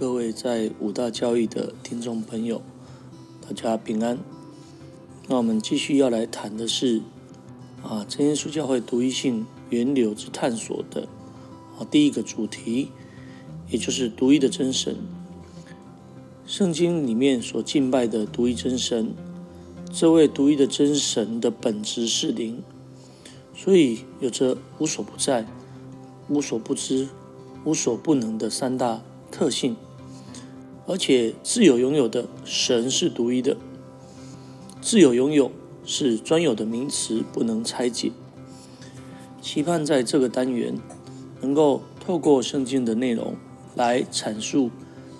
各位在五大教育的听众朋友，大家平安。那我们继续要来谈的是啊，真耶稣教会独一性源流之探索的啊第一个主题，也就是独一的真神。圣经里面所敬拜的独一真神，这位独一的真神的本质是灵，所以有着无所不在、无所不知、无所不能的三大特性。而且自有拥有的神是独一的，自有拥有是专有的名词，不能拆解。期盼在这个单元能够透过圣经的内容来阐述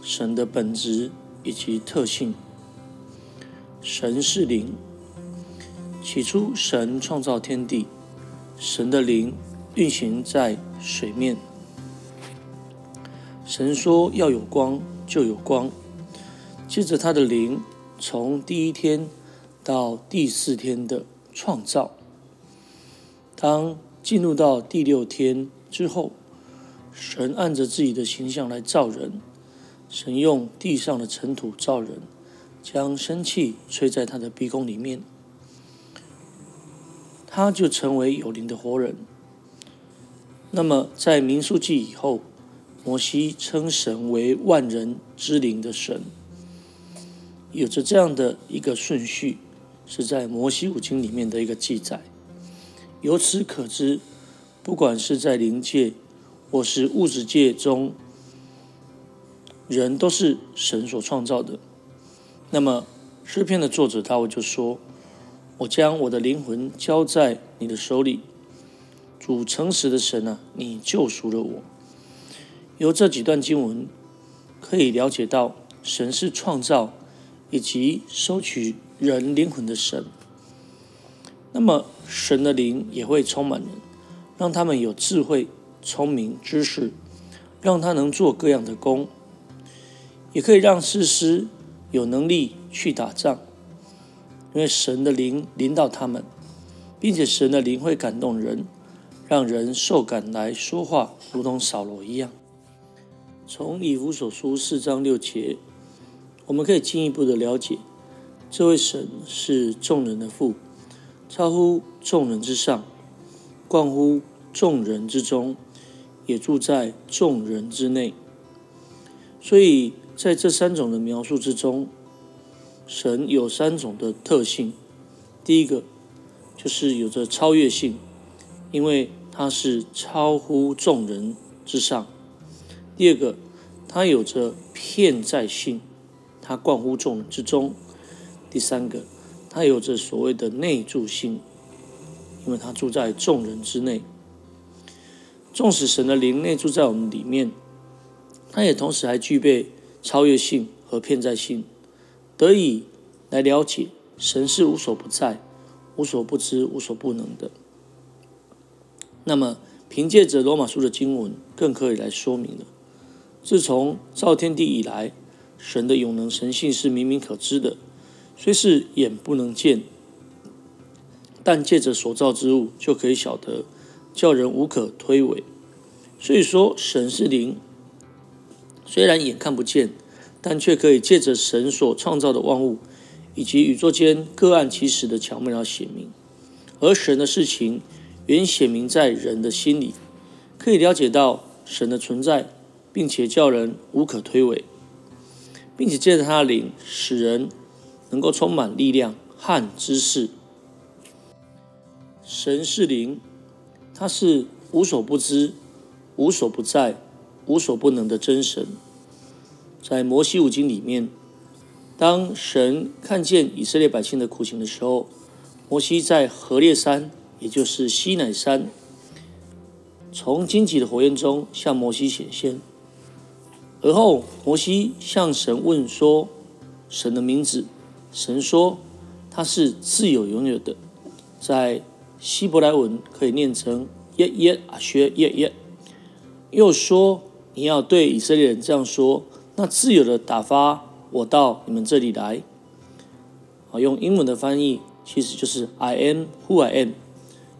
神的本质以及特性。神是灵，起初神创造天地，神的灵运行在水面。神说要有光。就有光。接着，他的灵从第一天到第四天的创造，当进入到第六天之后，神按着自己的形象来造人。神用地上的尘土造人，将生气吹在他的鼻孔里面，他就成为有灵的活人。那么，在民数记以后。摩西称神为万人之灵的神，有着这样的一个顺序，是在摩西五经里面的一个记载。由此可知，不管是在灵界或是物质界中，人都是神所创造的。那么诗篇的作者大卫就说：“我将我的灵魂交在你的手里，主诚实的神啊，你救赎了我。”由这几段经文可以了解到，神是创造以及收取人灵魂的神。那么，神的灵也会充满人，让他们有智慧、聪明、知识，让他能做各样的工，也可以让士师有能力去打仗，因为神的灵临到他们，并且神的灵会感动人，让人受感来说话，如同扫罗一样。从以弗所书四章六节，我们可以进一步的了解，这位神是众人的父，超乎众人之上，冠乎众人之中，也住在众人之内。所以在这三种的描述之中，神有三种的特性。第一个就是有着超越性，因为他是超乎众人之上。第二个，它有着片在性，它冠乎众人之中。第三个，它有着所谓的内住性，因为它住在众人之内。纵使神的灵内住在我们里面，它也同时还具备超越性和片在性，得以来了解神是无所不在、无所不知、无所不能的。那么，凭借着罗马书的经文，更可以来说明了。自从造天地以来，神的永能神性是明明可知的，虽是眼不能见，但借着所造之物就可以晓得，叫人无可推诿。所以说，神是灵，虽然眼看不见，但却可以借着神所创造的万物以及宇宙间各案其实的巧妙显明。而神的事情原显明在人的心里，可以了解到神的存在。并且叫人无可推诿，并且借着他的灵，使人能够充满力量和知识。神是灵，他是无所不知、无所不在、无所不能的真神。在摩西五经里面，当神看见以色列百姓的苦情的时候，摩西在何烈山，也就是西乃山，从荆棘的火焰中向摩西显现。而后，摩西向神问说：“神的名字。”神说：“他是自有拥有的，在希伯来文可以念成耶耶啊学耶耶。”又说：“你要对以色列人这样说：那自由的打发我到你们这里来。”啊，用英文的翻译其实就是 “I am who I am”，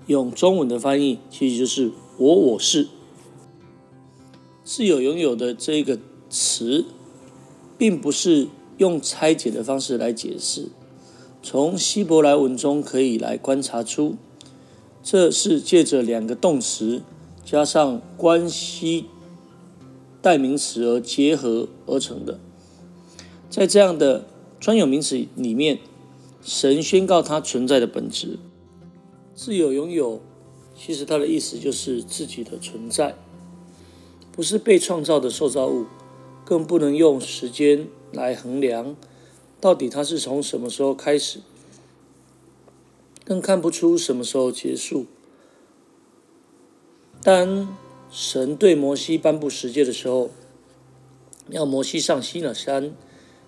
用中文的翻译其实就是“我我是”。自有拥有的这个。词并不是用拆解的方式来解释。从希伯来文中可以来观察出，这是借着两个动词加上关系代名词而结合而成的。在这样的专有名词里面，神宣告它存在的本质。自有拥有，其实它的意思就是自己的存在，不是被创造的受造物，更不能用时间来衡量。到底它是从什么时候开始？更看不出什么时候结束。当神对摩西颁布十诫的时候，要摩西上西乃山，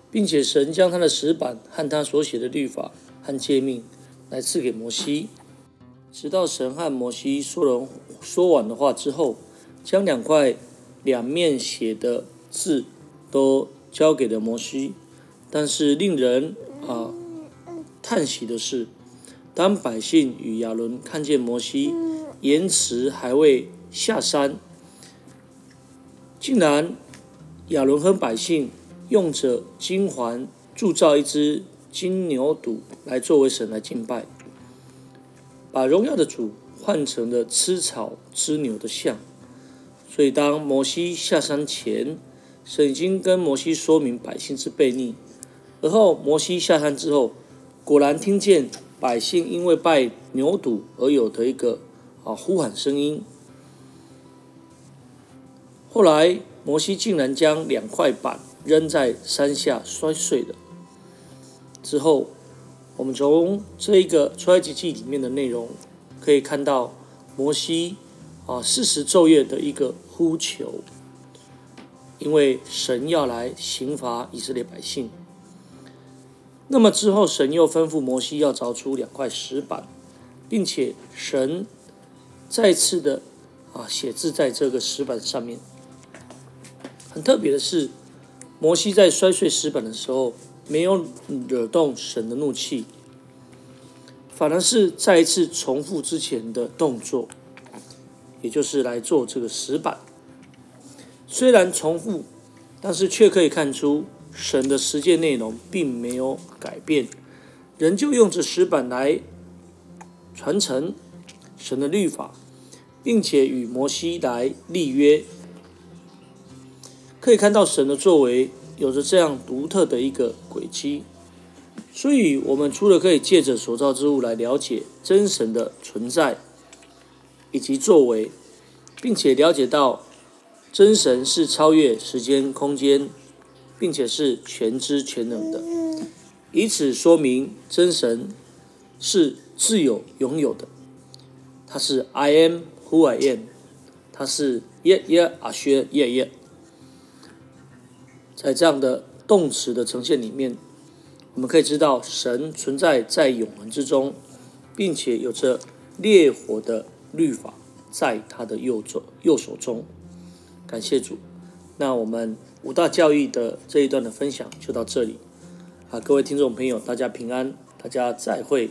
并且神将他的石板和他所写的律法和诫命来赐给摩西。直到神和摩西说了说完的话之后，将两块两面写的字都交给了摩西。但是令人啊叹息的是，当百姓与亚伦看见摩西延迟还未下山，竟然亚伦和百姓用着金环铸造一只金牛犊来作为神来敬拜，把荣耀的主换成了吃草吃牛的像。所以当摩西下山前，神已经跟摩西说明百姓之悖逆。而后，摩西下山之后，果然听见百姓因为拜牛犊而有的一个啊呼喊声音。后来，摩西竟然将两块板扔在山下摔碎了。之后，我们从这一个出埃及记里面的内容可以看到，摩西啊四十昼夜的一个呼求，因为神要来刑罚以色列百姓。那么之后，神又吩咐摩西要凿出两块石板，并且神再次的啊写字在这个石板上面。很特别的是，摩西在摔碎石板的时候，没有惹动神的怒气，反而是再一次重复之前的动作，也就是来做这个石板。虽然重复，但是却可以看出。神的实践内容并没有改变，仍旧用着石板来传承神的律法，并且与摩西来立约。可以看到神的作为有着这样独特的一个轨迹，所以我们除了可以借着所造之物来了解真神的存在以及作为，并且了解到真神是超越时间空间。并且是全知全能的，以此说明真神是自有拥有的。他是 I am who I am，他是耶耶阿薛耶耶。在这样的动词的呈现里面，我们可以知道神存在在永恒之中，并且有着烈火的律法在他的右左右手中。感谢主。那我们。五大教育的这一段的分享就到这里，啊，各位听众朋友，大家平安，大家再会。